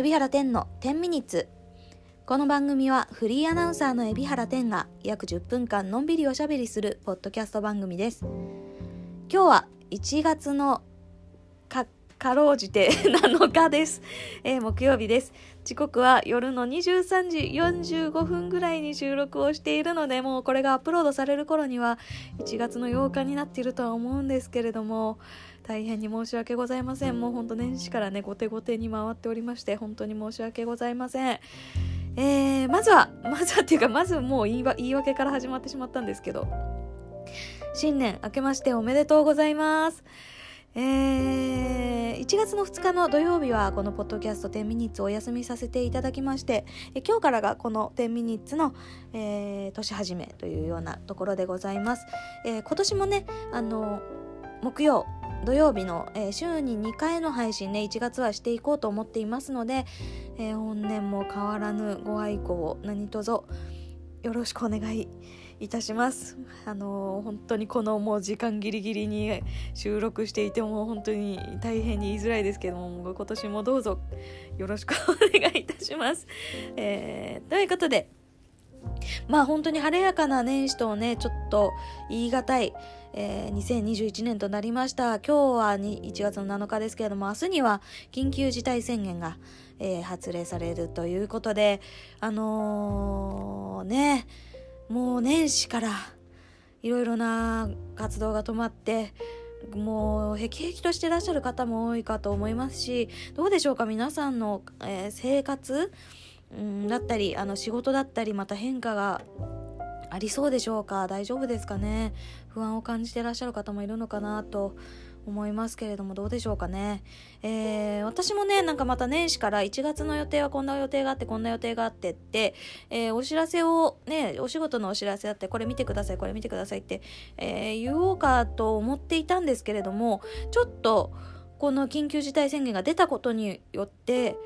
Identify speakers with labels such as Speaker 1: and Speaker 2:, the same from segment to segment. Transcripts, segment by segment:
Speaker 1: 海老原天の10ミニッツ。この番組はフリーアナウンサーの海老原天が約10分間のんびりおしゃべりするポッドキャスト番組です。今日は1月のかかろうじて7日です、えー木曜日です。時刻は夜の23時45分ぐらいに収録をしているのでもうこれがアップロードされる頃には1月の8日になっているとは思うんですけれども大変に申し訳ございません。もうほんと年始からね後手後手に回っておりまして本当に申し訳ございません。えー、まずはまずはっていうかまずもう言い言い訳から始まってしまったんですけど新年明けましておめでとうございます。えー、1月の2日の土曜日はこのポッドキャスト10ミニッツお休みさせていただきましてえ今日からがこの10ミニッツの、えー年始めというようなところでございます、えー今年もねあの木曜土曜日の、えー週に2回の配信ね1月はしていこうと思っていますので、えー本年も変わらぬご愛顧を何卒よろしくお願いいたします。あのー本当にこのもう時間ギリギリに収録していても本当に大変に言いづらいですけども今年もどうぞよろしくお願いいたします、えーということでまあ本当に晴れやかな年始とねちょっと言い難い、えー2021年となりました。今日は1月の7日ですけれども明日には緊急事態宣言が、えー発令されるということであのーねもう年始からいろいろな活動が止まってもうへきへきとしてらっしゃる方も多いかと思いますしどうでしょうか皆さんの、えー生活うんだったりあの仕事だったりまた変化がありそうでしょうか？大丈夫ですかね？不安を感じてらっしゃる方もいるのかなと思いますけれどもどうでしょうかね、えー私もねなんかまた年始から1月の予定はこんな予定があってこんな予定があってって、えーお知らせをねお仕事のお知らせだってこれ見てくださいこれ見てくださいって、えー言おうかと思っていたんですけれどもちょっとこの緊急事態宣言が出たことによって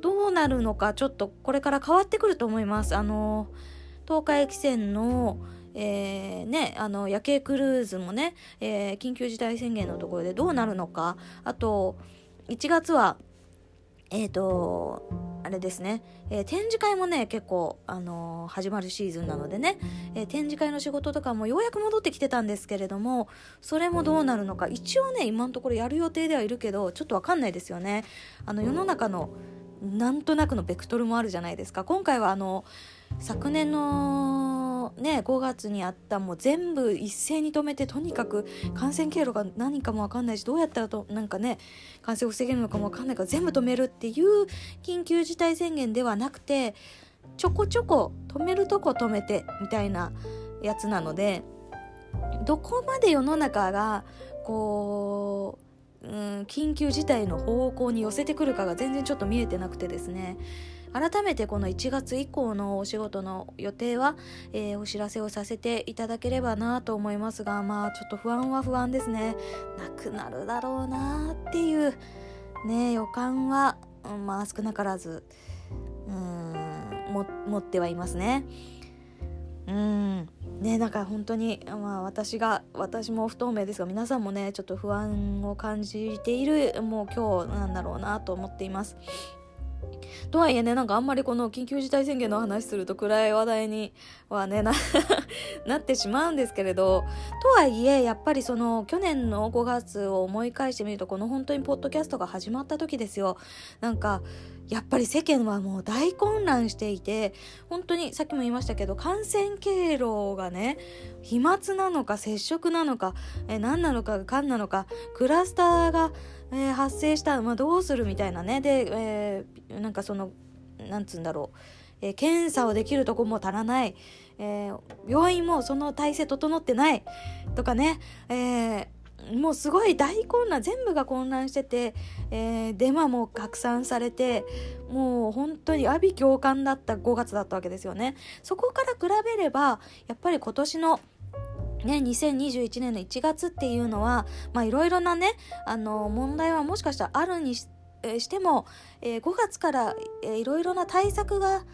Speaker 1: どうなるのかちょっとこれから変わってくると思います。あの東海汽船のえーね、あの夜景クルーズもね、えー緊急事態宣言のところでどうなるのか。あと1月はえっ、とあれですね、えー展示会もね結構、あのー始まるシーズンなのでね、え展示会の仕事とかもようやく戻ってきてたんですけれどもそれもどうなるのか。一応ね今のところやる予定ではいるけどちょっとわかんないですよね。あの世の中のなんとなくのベクトルもあるじゃないですか。今回はあの昨年のね5月にあったもう全部一斉に止めてとにかく感染経路が何かもわかんないしどうやったらとなんかね感染を防げるのかもわかんないから全部止めるっていう緊急事態宣言ではなくてちょこちょこ止めるとこ止めてみたいなやつなのでどこまで世の中がこう、うん、緊急事態の方向に寄せてくるかが全然ちょっと見えてなくてですね。改めてこの1月以降のお仕事の予定は、えーお知らせをさせていただければなと思いますがまあちょっと不安は不安ですね。なくなるだろうなっていうね予感は、うんまあ少なからずうんも持ってはいますね。うんねなんか本当に、まあ、私が私も不透明ですが皆さんもねちょっと不安を感じているもう今日なんだろうなと思っています。とはいえねなんかあんまりこの緊急事態宣言の話すると暗い話題にはねな なってしまうんですけれどとはいえやっぱりその去年の5月を思い返してみるとこの本当にポッドキャストが始まった時ですよ。なんかやっぱり世間はもう大混乱していて本当にさっきも言いましたけど感染経路がね飛沫なのか接触なのかえ何なのかがんなのかクラスターが、えー発生した、まあ、どうするみたいなね。で、えーなんかそのなんつうんだろう、えー検査をできるとこも足らない、えー病院もその体制整ってない。とかね、えーもうすごい大混乱。全部が混乱してて、えーデマも拡散されて。もう本当に阿鼻共感だった。5月だったわけですよね。そこから比べればやっぱり今年のね、2021年の1月っていうのはまあいろいろなねあの問題はもしかしたらあるにし,、えしても、えー5月から、えーいろいろな対策が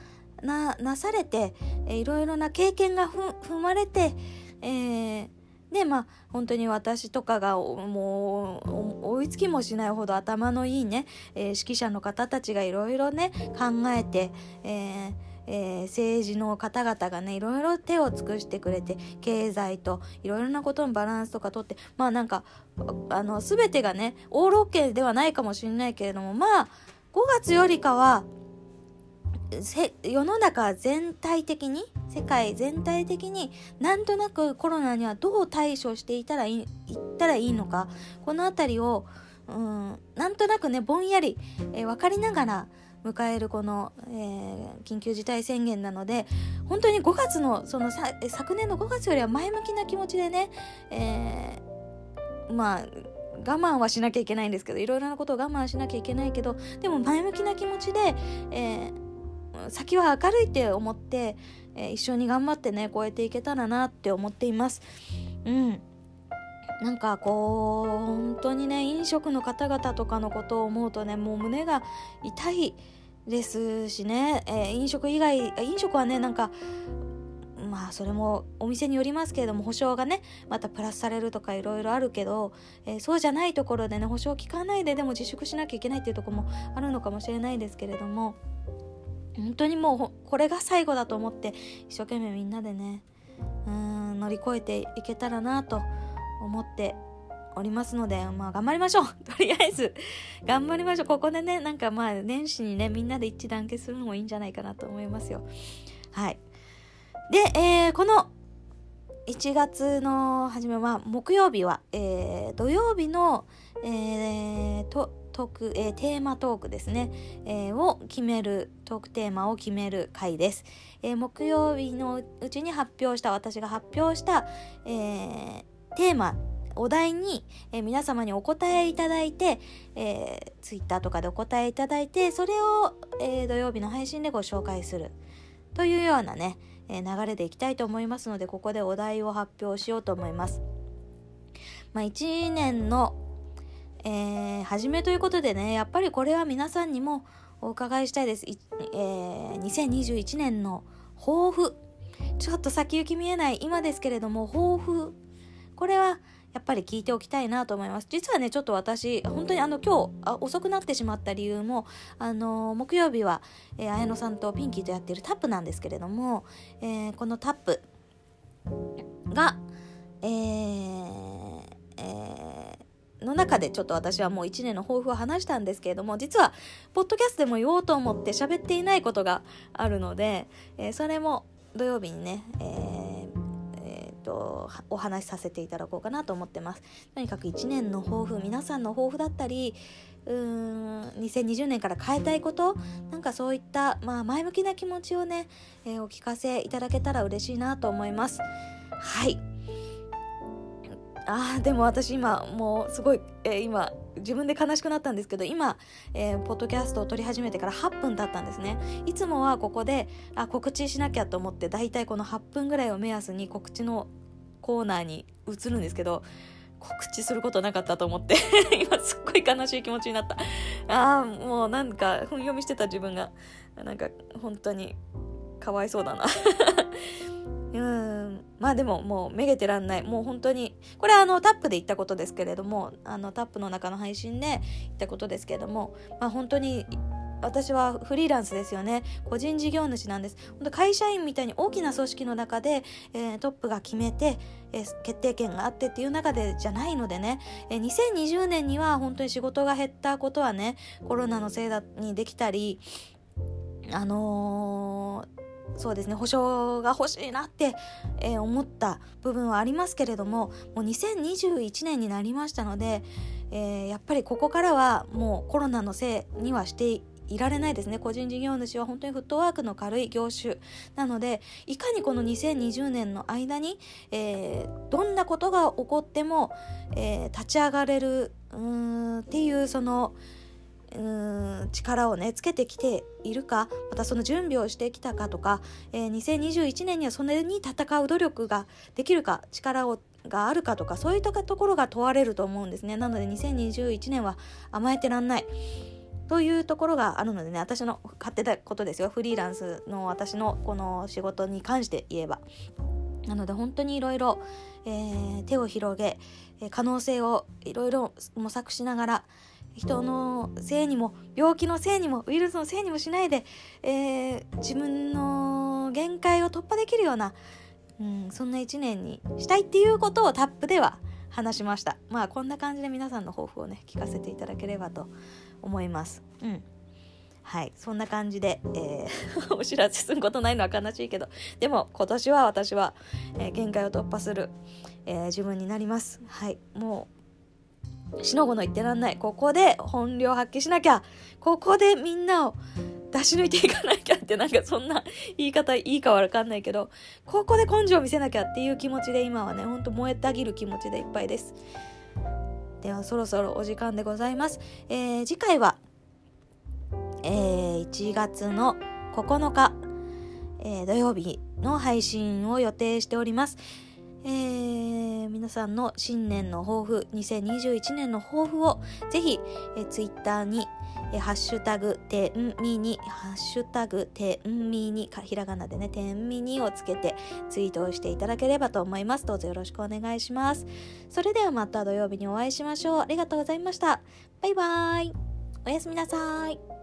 Speaker 1: ななされて、えーいろいろな経験がふ踏まれて、えーでまあ本当に私とかがもう追いつきもしないほど頭のいいね、えー、指揮者の方たちがいろいろね考えて、えーえー、政治の方々がねいろいろ手を尽くしてくれて経済といろいろなことのバランスとかとってまあなんかあの全てがねオールオッケーではないかもしれないけれどもまあ5月よりかは世の中全体的に世界全体的になんとなくコロナにはどう対処していたらいいったらいいのかこの辺りをうんなんとなくねぼんやり、えー、分かりながら迎えるこの、えー、緊急事態宣言なので本当に5月のその昨年の5月よりは前向きな気持ちでね、えー、まあ我慢はしなきゃいけないんですけどいろいろなことを我慢しなきゃいけないけどでも前向きな気持ちで、えー、先は明るいって思って、え、一緒に頑張ってね超えていけたらなって思っています。うんなんかこう本当にね飲食の方々とかのことを思うとねもう胸が痛いですしね、えー、飲食以外飲食はねなんかまあそれもお店によりますけれども保証がねまたプラスされるとかいろいろあるけど、えー、そうじゃないところでね保証効かないででも自粛しなきゃいけないっていうとこもあるのかもしれないですけれども本当にもうこれが最後だと思って一生懸命みんなでねうん乗り越えていけたらなと思っておりますので、まあ頑張りましょう とりあえず、頑張りましょうここでね、なんかまあ年始にね、みんなで一致団結するのもいいんじゃないかなと思いますよ。はい。で、えー、この1月の初めは、木曜日は、えー、土曜日の、えー、と、トーク、えー、テーマトークですね、えー、を決める、トークテーマを決める回です。えー、木曜日のうちに発表した、私が発表した、えー、テーマお題に、え、皆様にお答えいただいて、えー、ツイッターとかでお答えいただいてそれを、え、土曜日の配信でご紹介するというようなね、え流れでいきたいと思いますのでここでお題を発表しようと思います。まあ、1年の、えー、初めということでねやっぱりこれは皆さんにもお伺いしたいです。えー、2021年の抱負ちょっと先行き見えない今ですけれども抱負これはやっぱり聞いておきたいなと思います。実はね、ちょっと私、本当にあの今日あ遅くなってしまった理由も、あの木曜日は、えー、綾野さんとピンキーとやってるタップなんですけれども、えー、このタップが、えーえー、の中でちょっと私はもう1年の抱負を話したんですけれども実はポッドキャストでも言おうと思って喋っていないことがあるので、えー、それも土曜日にね、えーとお話しさせていただこうかなと思ってます。とにかく1年の抱負皆さんの抱負だったりうーん2020年から変えたいことなんかそういった、まあ、前向きな気持ちをね、えー、お聞かせいただけたら嬉しいなと思います。はい。あーでも私今もうすごい、えー、今自分で悲しくなったんですけど今、えー、ポッドキャストを撮り始めてから8分経ったんですね。いつもはここであ告知しなきゃと思ってだいたいこの8分ぐらいを目安に告知のコーナーに移るんですけど告知することなかったと思って 今すっごい悲しい気持ちになった。ああもうなんか本読みしてた自分がなんか本当にかわいそうだな。うん。まあでももうめげてらんない。もう本当にこれはあのタップで言ったことですけれどもあのタップの中の配信で言ったことですけれどもまあ本当に私はフリーランスですよね。個人事業主なんです。本当会社員みたいに大きな組織の中で、えー、トップが決めて、えー、決定権があってっていう中でじゃないのでね、えー、2020年には本当に仕事が減ったことはねコロナのせいだにできたりあのー、そうですね保証が欲しいなって、えー、思った部分はありますけれどももう2021年になりましたので、えー、やっぱりここからはもうコロナのせいにはしていられないですね。個人事業主は本当にフットワークの軽い業種なのでいかにこの2020年の間に、えー、どんなことが起こっても、えー、立ち上がれるうんっていうその力をねつけてきているかまたその準備をしてきたかとか、えー、2021年にはそれに戦う努力ができるか力をがあるかとかそういったところが問われると思うんですね。なので2021年は甘えてらんない。というところがあるのでね私の勝手なことですよ。フリーランスの私のこの仕事に関して言えば。なので本当にいろいろ手を広げ可能性をいろいろ模索しながら人のせいにも病気のせいにもウイルスのせいにもしないで、えー、自分の限界を突破できるような、うん、そんな一年にしたいっていうことをタップでは話しました。まあこんな感じで皆さんの抱負をね聞かせていただければと思います。うん。はい。そんな感じで、えー、お知らせすることないのは悲しいけどでも今年は私は、えー、限界を突破する、えー、自分になります。はい。もうしのごの言ってらんない。ここで本領発揮しなきゃ。ここでみんなを出し抜いていかなきゃってなんかそんな言い方いいかわかんないけど。ここで根性を見せなきゃっていう気持ちで今はねほんと燃えたぎる気持ちでいっぱいです。ではそろそろお時間でございます、えー、次回はえー、1月の9日、えー、土曜日の配信を予定しております。えー、皆さんの新年の抱負、2021年の抱負をぜひ、えー、ツイッターに、えー、ハッシュタグ、てんみに、ハッシュタグ、てんみに、ひらがなでね、てんみにをつけてツイートをしていただければと思います。どうぞよろしくお願いします。それではまた土曜日にお会いしましょう。ありがとうございました。バイバーイ。おやすみなさい。